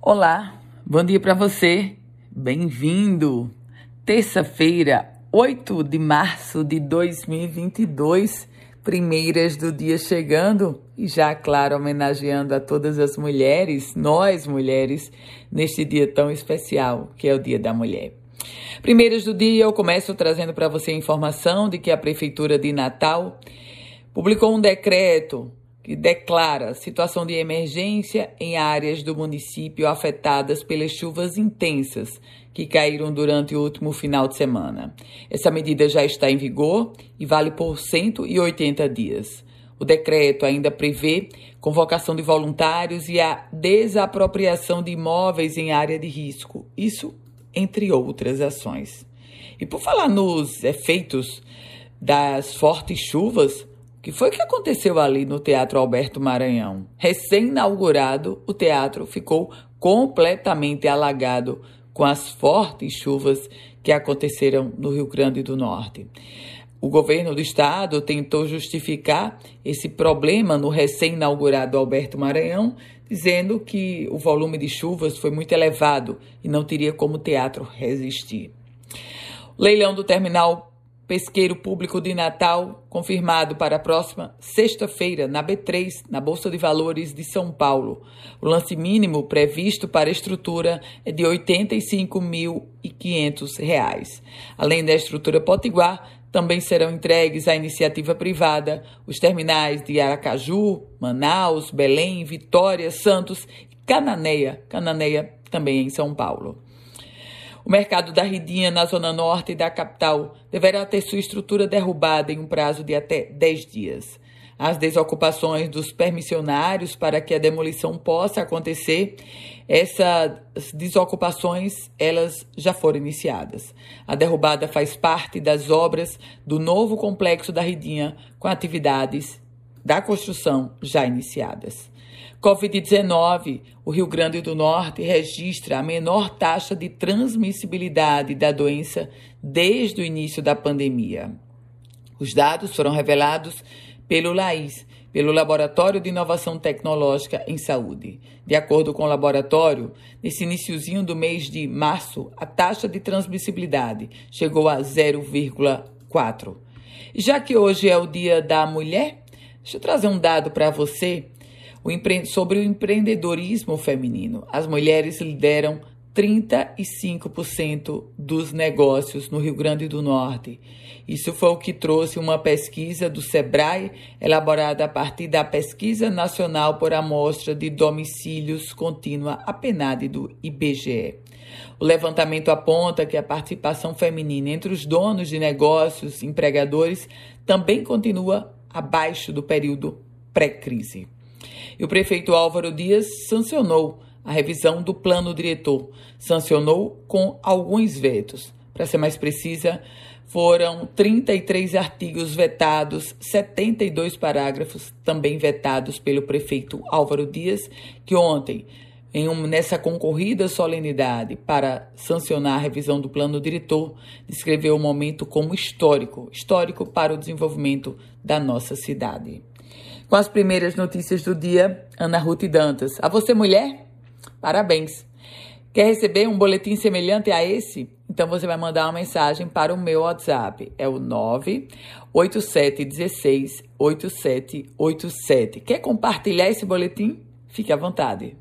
Olá, bom dia para você. Bem-vindo. Terça-feira, 8 de março de 2022, primeiras do dia chegando e já, claro, homenageando a todas as mulheres, nós mulheres, neste dia tão especial que é o Dia da Mulher. Primeiras do dia, eu começo trazendo para você a informação de que a Prefeitura de Natal publicou um decreto que declara situação de emergência em áreas do município afetadas pelas chuvas intensas que caíram durante o último final de semana. Essa medida já está em vigor e vale por 180 dias. O decreto ainda prevê convocação de voluntários e a desapropriação de imóveis em área de risco. Isso entre outras ações. E por falar nos efeitos das fortes chuvas, que foi que aconteceu ali no Teatro Alberto Maranhão? Recém-inaugurado, o teatro ficou completamente alagado com as fortes chuvas que aconteceram no Rio Grande do Norte. O governo do estado tentou justificar esse problema no recém-inaugurado Alberto Maranhão, dizendo que o volume de chuvas foi muito elevado e não teria como o teatro resistir. O leilão do terminal Pesqueiro Público de Natal, confirmado para a próxima sexta-feira na B3, na Bolsa de Valores de São Paulo. O lance mínimo previsto para a estrutura é de R$ 85.500. Além da estrutura potiguar, também serão entregues à iniciativa privada os terminais de Aracaju, Manaus, Belém, Vitória, Santos e Cananéia, Cananéia também em São Paulo. O mercado da Ridinha, na zona norte da capital, deverá ter sua estrutura derrubada em um prazo de até 10 dias. As desocupações dos permissionários para que a demolição possa acontecer, essas desocupações elas já foram iniciadas. A derrubada faz parte das obras do novo complexo da Ridinha, com atividades da construção já iniciadas. Covid-19, o Rio Grande do Norte registra a menor taxa de transmissibilidade da doença desde o início da pandemia. Os dados foram revelados pelo LAIS, pelo Laboratório de Inovação Tecnológica em Saúde. De acordo com o laboratório, nesse iníciozinho do mês de março, a taxa de transmissibilidade chegou a 0,4. Já que hoje é o Dia da Mulher, deixa eu trazer um dado para você o sobre o empreendedorismo feminino. As mulheres lideram 35% dos negócios no Rio Grande do Norte. Isso foi o que trouxe uma pesquisa do SEBRAE, elaborada a partir da Pesquisa Nacional por Amostra de Domicílios Contínua, a PNAD do IBGE. O levantamento aponta que a participação feminina entre os donos de negócios empregadores também continua abaixo do período pré-crise. E o prefeito Álvaro Dias sancionou a revisão do plano diretor, sancionou com alguns vetos. Para ser mais precisa, foram 33 artigos vetados, 72 parágrafos também vetados pelo prefeito Álvaro Dias, que ontem, em um, nessa concorrida solenidade para sancionar a revisão do plano diretor, descreveu o momento como histórico histórico para o desenvolvimento da nossa cidade. Com as primeiras notícias do dia, Ana Ruth Dantas. A você, mulher, parabéns. Quer receber um boletim semelhante a esse? Então você vai mandar uma mensagem para o meu WhatsApp. É o 987168787. Quer compartilhar esse boletim? Fique à vontade.